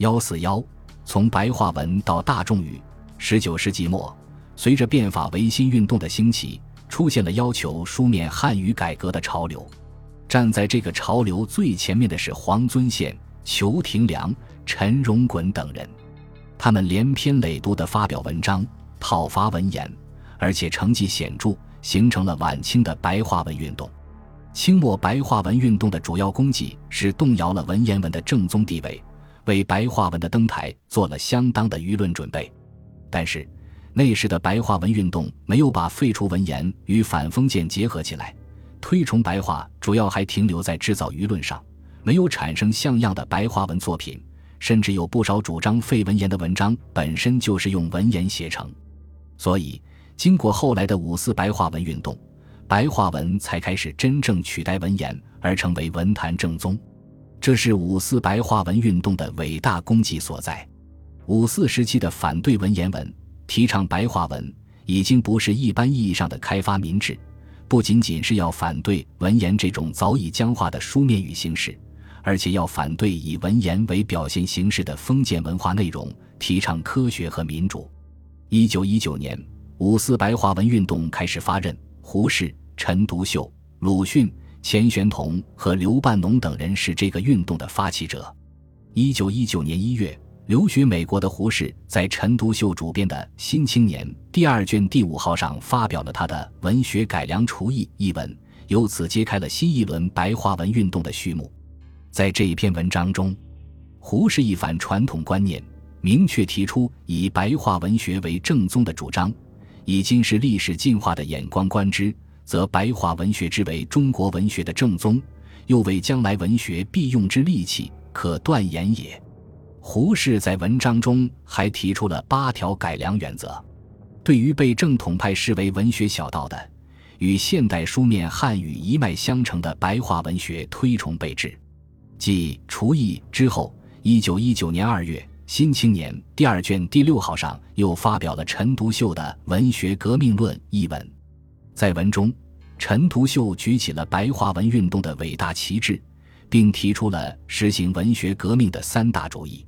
幺四幺，从白话文到大众语。十九世纪末，随着变法维新运动的兴起，出现了要求书面汉语改革的潮流。站在这个潮流最前面的是黄遵宪、裘廷良、陈荣衮等人，他们连篇累牍地发表文章讨伐文言，而且成绩显著，形成了晚清的白话文运动。清末白话文运动的主要功绩是动摇了文言文的正宗地位。为白话文的登台做了相当的舆论准备，但是那时的白话文运动没有把废除文言与反封建结合起来，推崇白话主要还停留在制造舆论上，没有产生像样的白话文作品，甚至有不少主张废文言的文章本身就是用文言写成，所以经过后来的五四白话文运动，白话文才开始真正取代文言而成为文坛正宗。这是五四白话文运动的伟大功绩所在。五四时期的反对文言文、提倡白话文，已经不是一般意义上的开发民智，不仅仅是要反对文言这种早已僵化的书面语形式，而且要反对以文言为表现形式的封建文化内容，提倡科学和民主。一九一九年，五四白话文运动开始发轫，胡适、陈独秀、鲁迅。钱玄同和刘半农等人是这个运动的发起者。一九一九年一月，留学美国的胡适在陈独秀主编的《新青年》第二卷第五号上发表了他的《文学改良刍议》一文，由此揭开了新一轮白话文运动的序幕。在这一篇文章中，胡适一反传统观念，明确提出以白话文学为正宗的主张。以今是历史进化的眼光观之。则白话文学之为中国文学的正宗，又为将来文学必用之利器，可断言也。胡适在文章中还提出了八条改良原则，对于被正统派视为文学小道的，与现代书面汉语一脉相承的白话文学推崇备至。继《厨艺》之后，一九一九年二月，《新青年》第二卷第六号上又发表了陈独秀的《文学革命论》一文。在文中，陈独秀举起了白话文运动的伟大旗帜，并提出了实行文学革命的三大主义。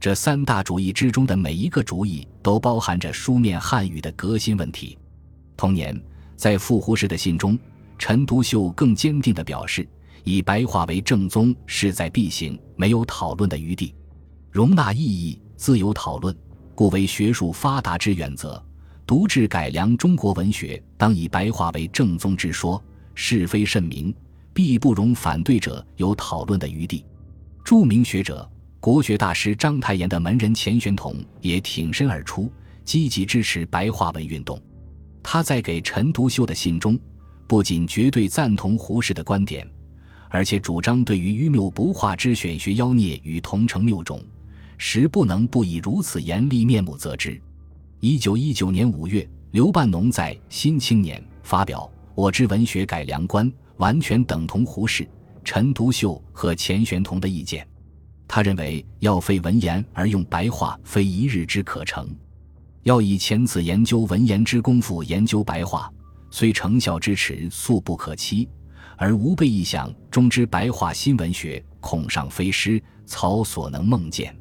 这三大主义之中的每一个主义都包含着书面汉语的革新问题。同年，在赴胡适的信中，陈独秀更坚定地表示，以白话为正宗势在必行，没有讨论的余地，容纳异议，自由讨论，故为学术发达之原则。独治改良中国文学，当以白话为正宗之说，是非甚明，必不容反对者有讨论的余地。著名学者、国学大师章太炎的门人钱玄同也挺身而出，积极支持白话文运动。他在给陈独秀的信中，不仅绝对赞同胡适的观点，而且主张对于愚谬不化之选学妖孽与同城谬种，实不能不以如此严厉面目责之。一九一九年五月，刘半农在《新青年》发表《我之文学改良观》，完全等同胡适、陈独秀和钱玄同的意见。他认为，要废文言而用白话，非一日之可成；要以前此研究文言之功夫研究白话，虽成效之迟，素不可期。而吾辈一想中之白话新文学，恐尚非师曹所能梦见。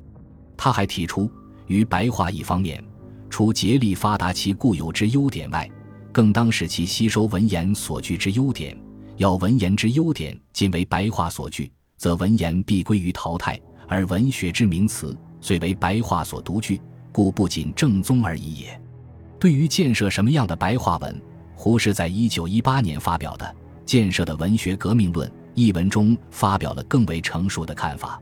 他还提出，于白话一方面。除竭力发达其固有之优点外，更当使其吸收文言所具之优点。要文言之优点尽为白话所具，则文言必归于淘汰。而文学之名词虽为白话所独具，故不仅正宗而已也。对于建设什么样的白话文，胡适在一九一八年发表的《建设的文学革命论》一文中发表了更为成熟的看法。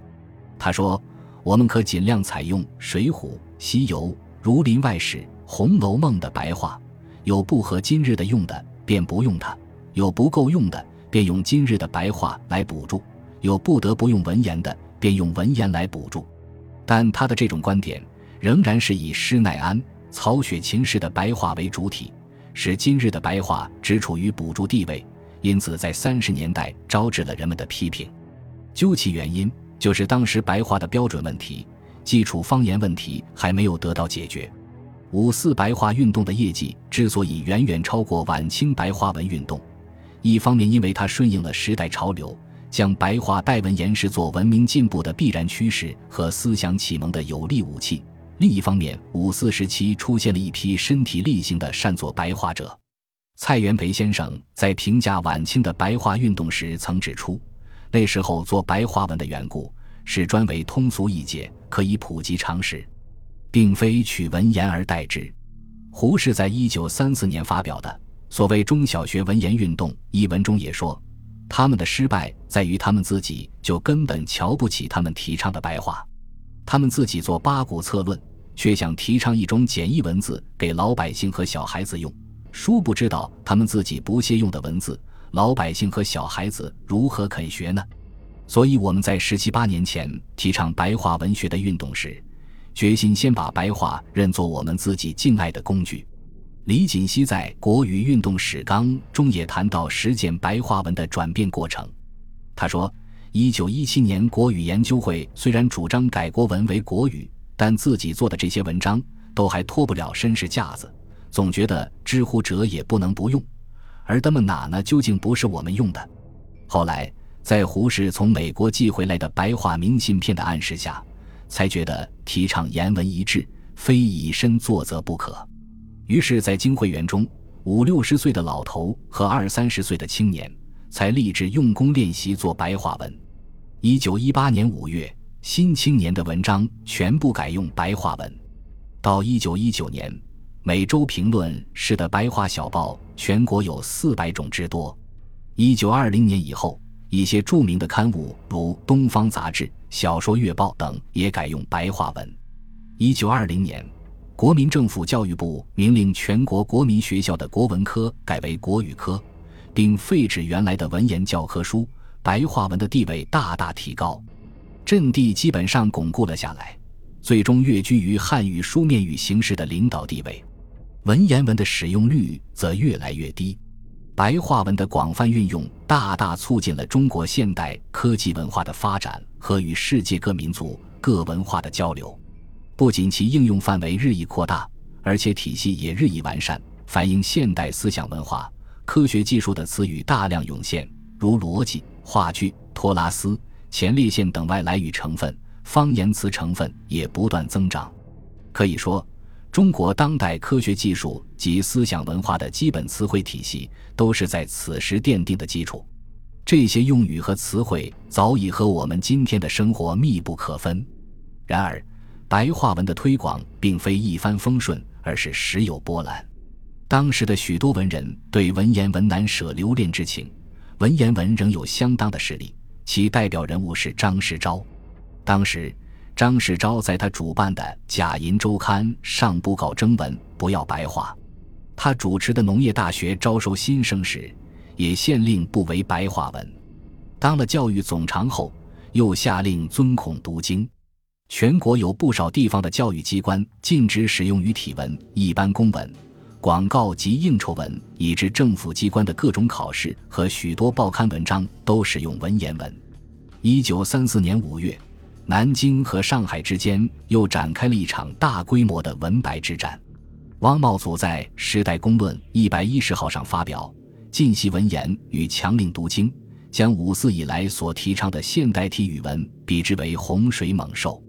他说：“我们可尽量采用《水浒》《西游》。”《儒林外史》《红楼梦》的白话，有不合今日的用的，便不用它；有不够用的，便用今日的白话来补助；有不得不用文言的，便用文言来补助。但他的这种观点，仍然是以施耐庵、曹雪芹式的白话为主体，使今日的白话只处于补助地位，因此在三十年代招致了人们的批评。究其原因，就是当时白话的标准问题。基础方言问题还没有得到解决。五四白话运动的业绩之所以远远超过晚清白话文运动，一方面因为它顺应了时代潮流，将白话代文言视作文明进步的必然趋势和思想启蒙的有力武器。另一方面，五四时期出现了一批身体力行的善作白话者。蔡元培先生在评价晚清的白话运动时曾指出，那时候做白话文的缘故是专为通俗易解，可以普及常识，并非取文言而代之。胡适在一九三四年发表的所谓中小学文言运动一文中也说，他们的失败在于他们自己就根本瞧不起他们提倡的白话，他们自己做八股策论。却想提倡一种简易文字给老百姓和小孩子用，殊不知道他们自己不屑用的文字，老百姓和小孩子如何肯学呢？所以我们在十七八年前提倡白话文学的运动时，决心先把白话认作我们自己敬爱的工具。李锦熙在《国语运动史纲》中也谈到实践白话文的转变过程。他说：“一九一七年国语研究会虽然主张改国文为国语。”但自己做的这些文章都还脱不了绅士架子，总觉得知乎者也不能不用，而他们哪呢？究竟不是我们用的。后来在胡适从美国寄回来的白话明信片的暗示下，才觉得提倡言文一致，非以身作则不可。于是，在经会员中，五六十岁的老头和二三十岁的青年才立志用功练习做白话文。一九一八年五月。新青年的文章全部改用白话文。到一九一九年，每周评论式的白话小报全国有四百种之多。一九二零年以后，一些著名的刊物如《东方杂志》《小说月报》等也改用白话文。一九二零年，国民政府教育部明令全国国民学校的国文科改为国语科，并废止原来的文言教科书，白话文的地位大大提高。阵地基本上巩固了下来，最终跃居于汉语书面语形式的领导地位。文言文的使用率则越来越低，白话文的广泛运用大大促进了中国现代科技文化的发展和与世界各民族各文化的交流。不仅其应用范围日益扩大，而且体系也日益完善，反映现代思想文化、科学技术的词语大量涌现，如逻辑、话剧、托拉斯。前列腺等外来语成分、方言词成分也不断增长，可以说，中国当代科学技术及思想文化的基本词汇体系都是在此时奠定的基础。这些用语和词汇早已和我们今天的生活密不可分。然而，白话文的推广并非一帆风顺，而是时有波澜。当时的许多文人对文言文难舍留恋之情，文言文仍有相当的实力。其代表人物是张世钊。当时，张世钊在他主办的《假银周刊》上布告征文，不要白话。他主持的农业大学招收新生时，也限令不为白话文。当了教育总长后，又下令尊孔读经。全国有不少地方的教育机关禁止使用语体文、一般公文。广告及应酬文，以致政府机关的各种考试和许多报刊文章都使用文言文。一九三四年五月，南京和上海之间又展开了一场大规模的文白之战。汪茂祖在《时代公论》一百一十号上发表，禁习文言与强令读经，将五四以来所提倡的现代体语文比之为洪水猛兽，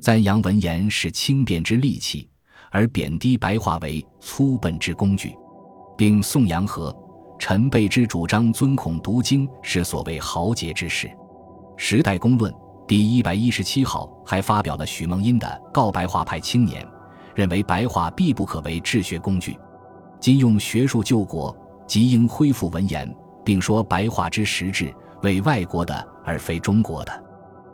赞扬文言是轻便之利器。而贬低白话为粗笨之工具，并颂扬和、陈备之主张尊孔读经是所谓豪杰之事。《时代公论》第一百一十七号还发表了许梦因的《告白话派青年》，认为白话必不可为治学工具，今用学术救国，即应恢复文言，并说白话之实质为外国的而非中国的。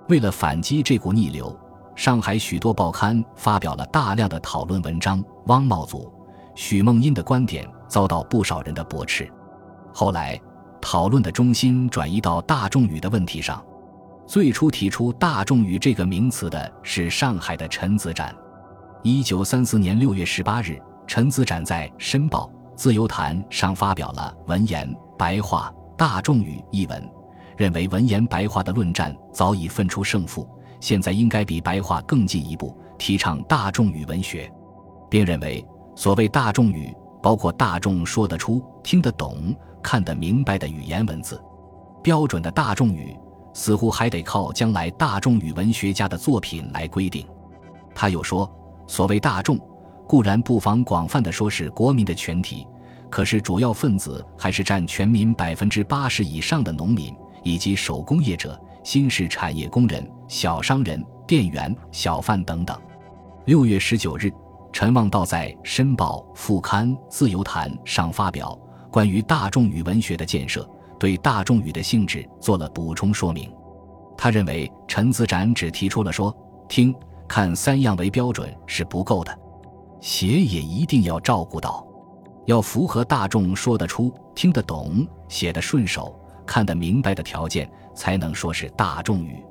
为了反击这股逆流。上海许多报刊发表了大量的讨论文章，汪茂祖、许梦因的观点遭到不少人的驳斥。后来，讨论的中心转移到大众语的问题上。最初提出“大众语”这个名词的是上海的陈子展。一九三四年六月十八日，陈子展在《申报》《自由谈》上发表了《文言白话大众语》一文，认为文言白话的论战早已分出胜负。现在应该比白话更进一步，提倡大众语文学，并认为所谓大众语，包括大众说得出、听得懂、看得明白的语言文字。标准的大众语似乎还得靠将来大众语文学家的作品来规定。他又说：“所谓大众，固然不妨广泛的说是国民的全体，可是主要分子还是占全民百分之八十以上的农民以及手工业者、新式产业工人、小商人、店员、小贩等等。”六月十九日，陈望道在《申报》副刊《自由谈》上发表关于大众语文学的建设，对大众语的性质做了补充说明。他认为陈子展只提出了说、听、看三样为标准是不够的，写也一定要照顾到，要符合大众说得出、听得懂、写得顺手、看得明白的条件，才能说是大众语。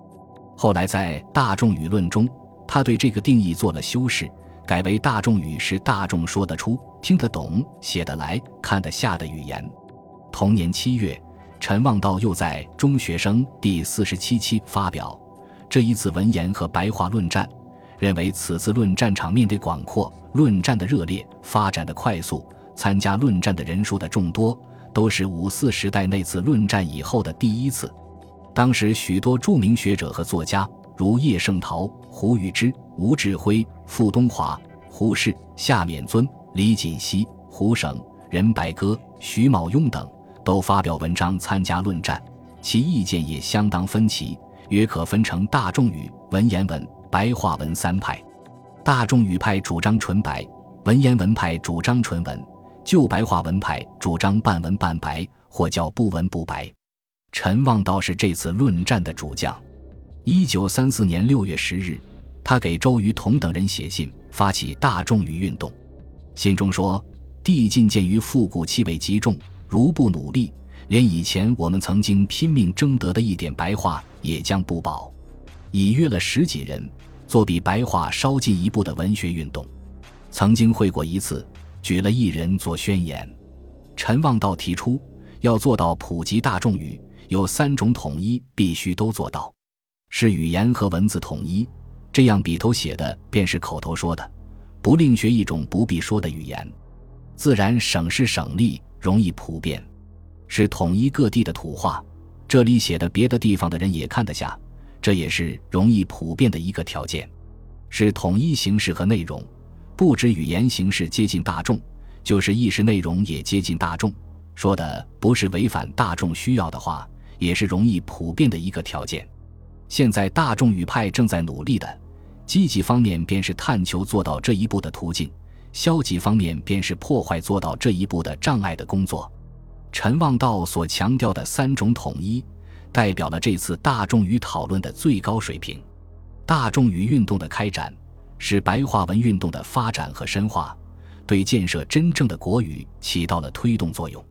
后来在《大众语论》中。他对这个定义做了修饰，改为大众语是大众说得出、听得懂、写得来、看得下的语言。同年七月，陈望道又在《中学生》第四十七期发表这一次文言和白话论战，认为此次论战场面的广阔、论战的热烈、发展的快速、参加论战的人数的众多，都是五四时代那次论战以后的第一次。当时许多著名学者和作家。如叶圣陶、胡宇之、吴志辉、傅东华、胡适、夏勉尊、李锦熙、胡省、任白鸽、徐茂庸等，都发表文章参加论战，其意见也相当分歧，约可分成大众语、文言文、白话文三派。大众语派主张纯白，文言文派主张纯文，旧白话文派主张半文半白，或叫不文不白。陈望道是这次论战的主将。一九三四年六月十日，他给周瑜同等人写信，发起大众语运动。信中说：“帝进鉴于复古气味极重，如不努力，连以前我们曾经拼命争得的一点白话也将不保。”已约了十几人做比白话稍进一步的文学运动。曾经会过一次，举了一人做宣言。陈望道提出要做到普及大众语，有三种统一必须都做到。是语言和文字统一，这样笔头写的便是口头说的，不另学一种不必说的语言，自然省事省力，容易普遍。是统一各地的土话，这里写的别的地方的人也看得下，这也是容易普遍的一个条件。是统一形式和内容，不止语言形式接近大众，就是意识内容也接近大众，说的不是违反大众需要的话，也是容易普遍的一个条件。现在大众语派正在努力的积极方面，便是探求做到这一步的途径；消极方面，便是破坏做到这一步的障碍的工作。陈望道所强调的三种统一，代表了这次大众与讨论的最高水平。大众与运动的开展，使白话文运动的发展和深化，对建设真正的国语起到了推动作用。